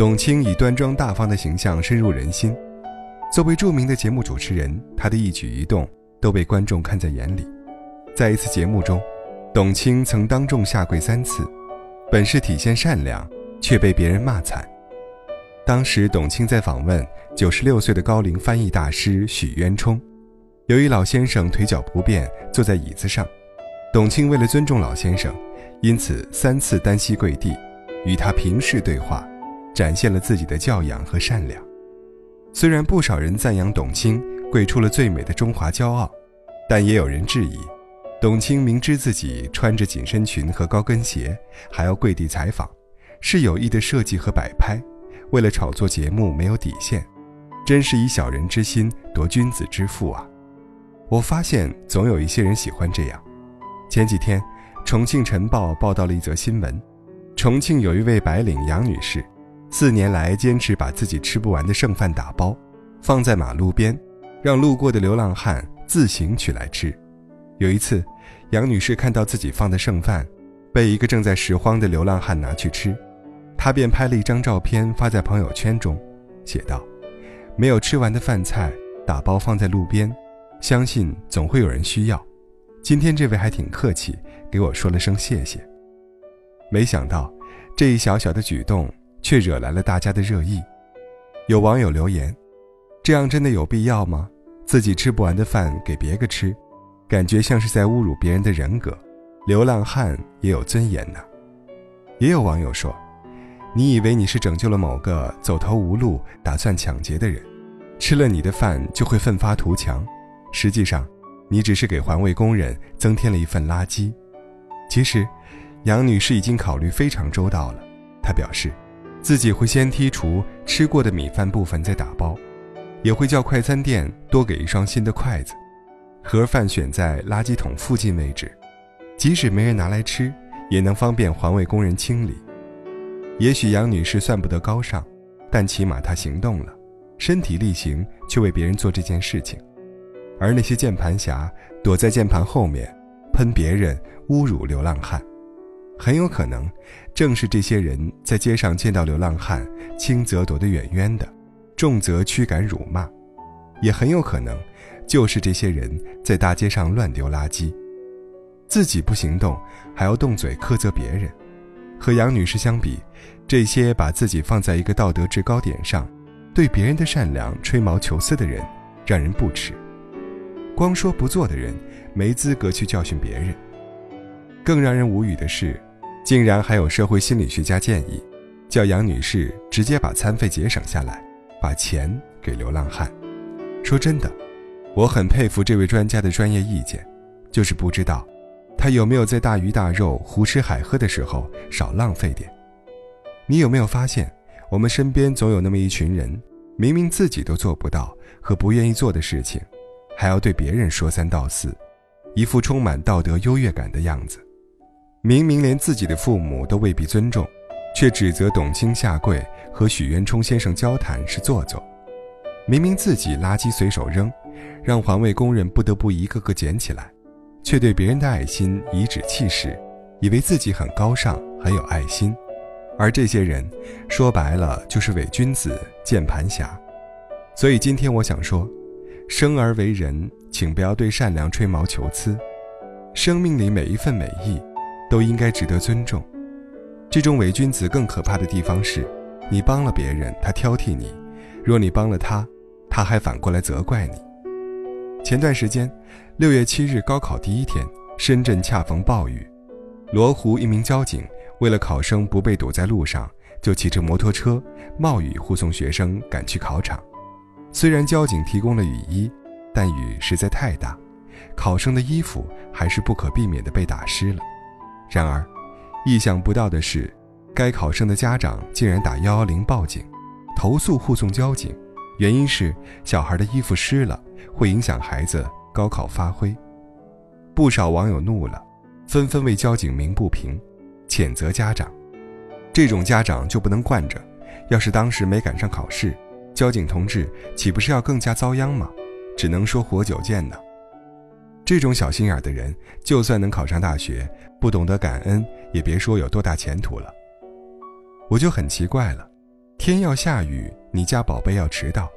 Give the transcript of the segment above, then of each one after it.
董卿以端庄大方的形象深入人心。作为著名的节目主持人，她的一举一动都被观众看在眼里。在一次节目中，董卿曾当众下跪三次，本是体现善良，却被别人骂惨。当时，董卿在访问九十六岁的高龄翻译大师许渊冲，由于老先生腿脚不便，坐在椅子上，董卿为了尊重老先生，因此三次单膝跪地，与他平视对话。展现了自己的教养和善良。虽然不少人赞扬董卿跪出了最美的中华骄傲，但也有人质疑，董卿明知自己穿着紧身裙和高跟鞋，还要跪地采访，是有意的设计和摆拍，为了炒作节目没有底线，真是以小人之心夺君子之腹啊！我发现总有一些人喜欢这样。前几天，重庆晨报报道了一则新闻：重庆有一位白领杨女士。四年来，坚持把自己吃不完的剩饭打包，放在马路边，让路过的流浪汉自行取来吃。有一次，杨女士看到自己放的剩饭被一个正在拾荒的流浪汉拿去吃，她便拍了一张照片发在朋友圈中，写道：“没有吃完的饭菜打包放在路边，相信总会有人需要。今天这位还挺客气，给我说了声谢谢。没想到，这一小小的举动。”却惹来了大家的热议，有网友留言：“这样真的有必要吗？自己吃不完的饭给别个吃，感觉像是在侮辱别人的人格。流浪汉也有尊严呢。”也有网友说：“你以为你是拯救了某个走投无路、打算抢劫的人，吃了你的饭就会奋发图强，实际上，你只是给环卫工人增添了一份垃圾。”其实，杨女士已经考虑非常周到了，她表示。自己会先剔除吃过的米饭部分再打包，也会叫快餐店多给一双新的筷子，盒饭选在垃圾桶附近位置，即使没人拿来吃，也能方便环卫工人清理。也许杨女士算不得高尚，但起码她行动了，身体力行去为别人做这件事情。而那些键盘侠躲在键盘后面，喷别人、侮辱流浪汉。很有可能，正是这些人在街上见到流浪汉，轻则躲得远远的，重则驱赶辱骂；也很有可能，就是这些人在大街上乱丢垃圾，自己不行动，还要动嘴苛责别人。和杨女士相比，这些把自己放在一个道德制高点上，对别人的善良吹毛求疵的人，让人不齿。光说不做的人，没资格去教训别人。更让人无语的是。竟然还有社会心理学家建议，叫杨女士直接把餐费节省下来，把钱给流浪汉。说真的，我很佩服这位专家的专业意见，就是不知道他有没有在大鱼大肉、胡吃海喝的时候少浪费点。你有没有发现，我们身边总有那么一群人，明明自己都做不到和不愿意做的事情，还要对别人说三道四，一副充满道德优越感的样子。明明连自己的父母都未必尊重，却指责董卿下跪和许渊冲先生交谈是做作；明明自己垃圾随手扔，让环卫工人不得不一个个捡起来，却对别人的爱心颐指气使，以为自己很高尚、很有爱心。而这些人，说白了就是伪君子、键盘侠。所以今天我想说，生而为人，请不要对善良吹毛求疵，生命里每一份美意。都应该值得尊重。这种伪君子更可怕的地方是，你帮了别人，他挑剔你；若你帮了他，他还反过来责怪你。前段时间，六月七日高考第一天，深圳恰逢暴雨，罗湖一名交警为了考生不被堵在路上，就骑着摩托车冒雨护送学生赶去考场。虽然交警提供了雨衣，但雨实在太大，考生的衣服还是不可避免地被打湿了。然而，意想不到的是，该考生的家长竟然打幺幺零报警，投诉护送交警，原因是小孩的衣服湿了，会影响孩子高考发挥。不少网友怒了，纷纷为交警鸣不平，谴责家长。这种家长就不能惯着？要是当时没赶上考试，交警同志岂不是要更加遭殃吗？只能说活久见呢。这种小心眼的人，就算能考上大学，不懂得感恩，也别说有多大前途了。我就很奇怪了，天要下雨，你家宝贝要迟到，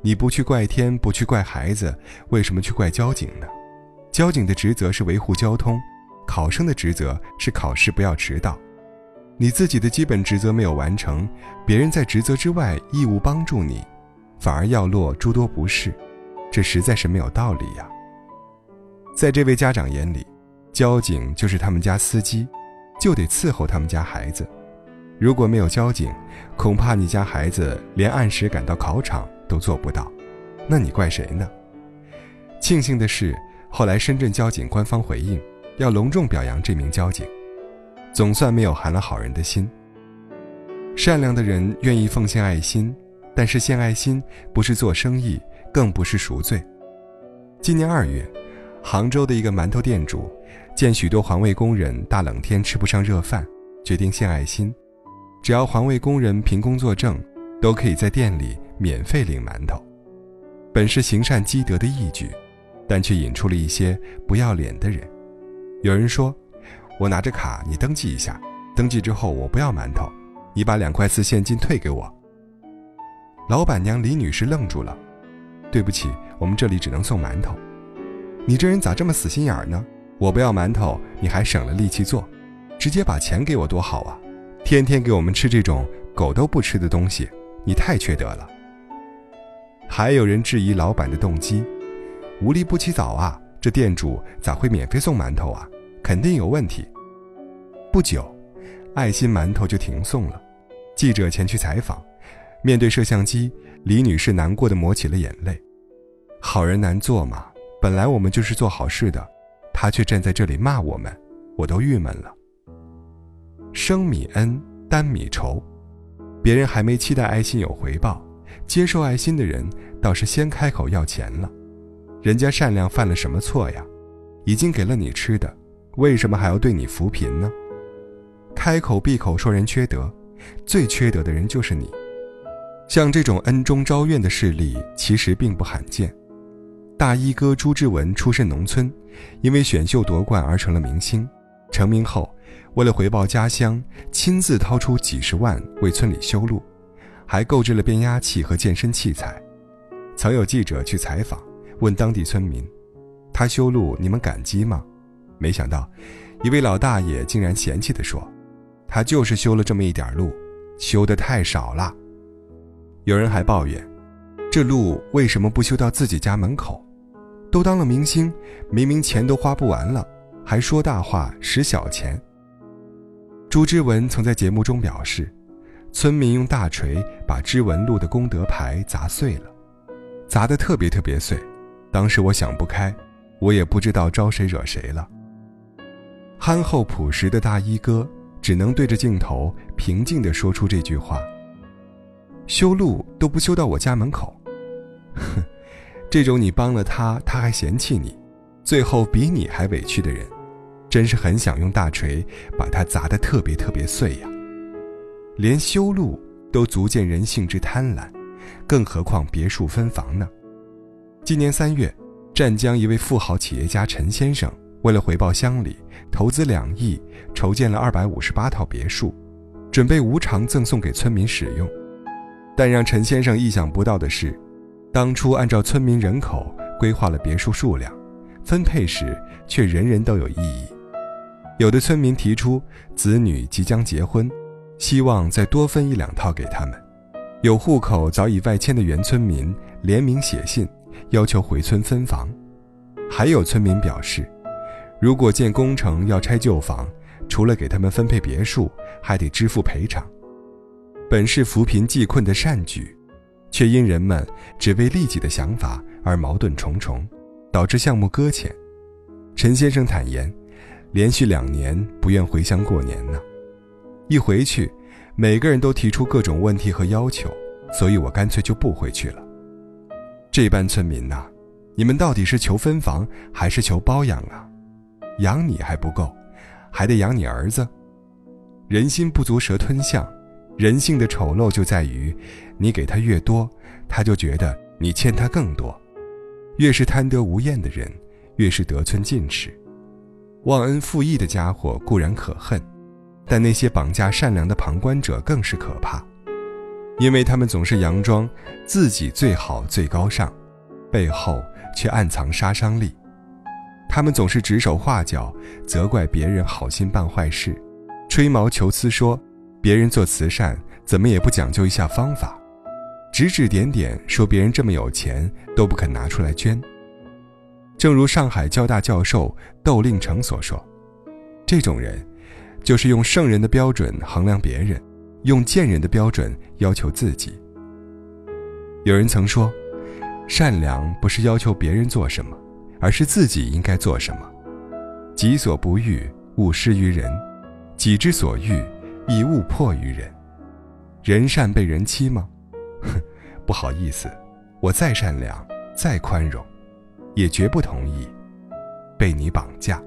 你不去怪天，不去怪孩子，为什么去怪交警呢？交警的职责是维护交通，考生的职责是考试不要迟到。你自己的基本职责没有完成，别人在职责之外义务帮助你，反而要落诸多不是，这实在是没有道理呀。在这位家长眼里，交警就是他们家司机，就得伺候他们家孩子。如果没有交警，恐怕你家孩子连按时赶到考场都做不到，那你怪谁呢？庆幸的是，后来深圳交警官方回应，要隆重表扬这名交警，总算没有寒了好人的心。善良的人愿意奉献爱心，但是献爱心不是做生意，更不是赎罪。今年二月。杭州的一个馒头店主，见许多环卫工人大冷天吃不上热饭，决定献爱心，只要环卫工人凭工作证，都可以在店里免费领馒头。本是行善积德的义举，但却引出了一些不要脸的人。有人说：“我拿着卡，你登记一下，登记之后我不要馒头，你把两块四现金退给我。”老板娘李女士愣住了：“对不起，我们这里只能送馒头。”你这人咋这么死心眼儿呢？我不要馒头，你还省了力气做，直接把钱给我多好啊！天天给我们吃这种狗都不吃的东西，你太缺德了。还有人质疑老板的动机，无利不起早啊！这店主咋会免费送馒头啊？肯定有问题。不久，爱心馒头就停送了。记者前去采访，面对摄像机，李女士难过的抹起了眼泪。好人难做嘛。本来我们就是做好事的，他却站在这里骂我们，我都郁闷了。生米恩，担米仇，别人还没期待爱心有回报，接受爱心的人倒是先开口要钱了。人家善良犯了什么错呀？已经给了你吃的，为什么还要对你扶贫呢？开口闭口说人缺德，最缺德的人就是你。像这种恩中招怨的事例，其实并不罕见。大衣哥朱之文出身农村，因为选秀夺冠而成了明星。成名后，为了回报家乡，亲自掏出几十万为村里修路，还购置了变压器和健身器材。曾有记者去采访，问当地村民：“他修路，你们感激吗？”没想到，一位老大爷竟然嫌弃地说：“他就是修了这么一点路，修得太少了。”有人还抱怨：“这路为什么不修到自己家门口？”都当了明星，明明钱都花不完了，还说大话使小钱。朱之文曾在节目中表示，村民用大锤把之文路的功德牌砸碎了，砸得特别特别碎。当时我想不开，我也不知道招谁惹谁了。憨厚朴实的大衣哥只能对着镜头平静地说出这句话：“修路都不修到我家门口。”哼。这种你帮了他，他还嫌弃你，最后比你还委屈的人，真是很想用大锤把他砸得特别特别碎呀！连修路都足见人性之贪婪，更何况别墅分房呢？今年三月，湛江一位富豪企业家陈先生为了回报乡里，投资两亿筹建了二百五十八套别墅，准备无偿赠送给村民使用。但让陈先生意想不到的是。当初按照村民人口规划了别墅数量，分配时却人人都有异议。有的村民提出子女即将结婚，希望再多分一两套给他们；有户口早已外迁的原村民联名写信，要求回村分房；还有村民表示，如果建工程要拆旧房，除了给他们分配别墅，还得支付赔偿。本是扶贫济困的善举。却因人们只为利己的想法而矛盾重重，导致项目搁浅。陈先生坦言，连续两年不愿回乡过年呢，一回去，每个人都提出各种问题和要求，所以我干脆就不回去了。这般村民呐，你们到底是求分房还是求包养啊？养你还不够，还得养你儿子？人心不足蛇吞象。人性的丑陋就在于，你给他越多，他就觉得你欠他更多。越是贪得无厌的人，越是得寸进尺。忘恩负义的家伙固然可恨，但那些绑架善良的旁观者更是可怕。因为他们总是佯装自己最好最高尚，背后却暗藏杀伤力。他们总是指手画脚，责怪别人好心办坏事，吹毛求疵说别人做慈善怎么也不讲究一下方法，指指点点说别人这么有钱都不肯拿出来捐。正如上海交大教授窦令成所说，这种人，就是用圣人的标准衡量别人，用贱人的标准要求自己。有人曾说，善良不是要求别人做什么，而是自己应该做什么。己所不欲，勿施于人；己之所欲，以物迫于人。人善被人欺吗？哼，不好意思，我再善良，再宽容。也绝不同意被你绑架。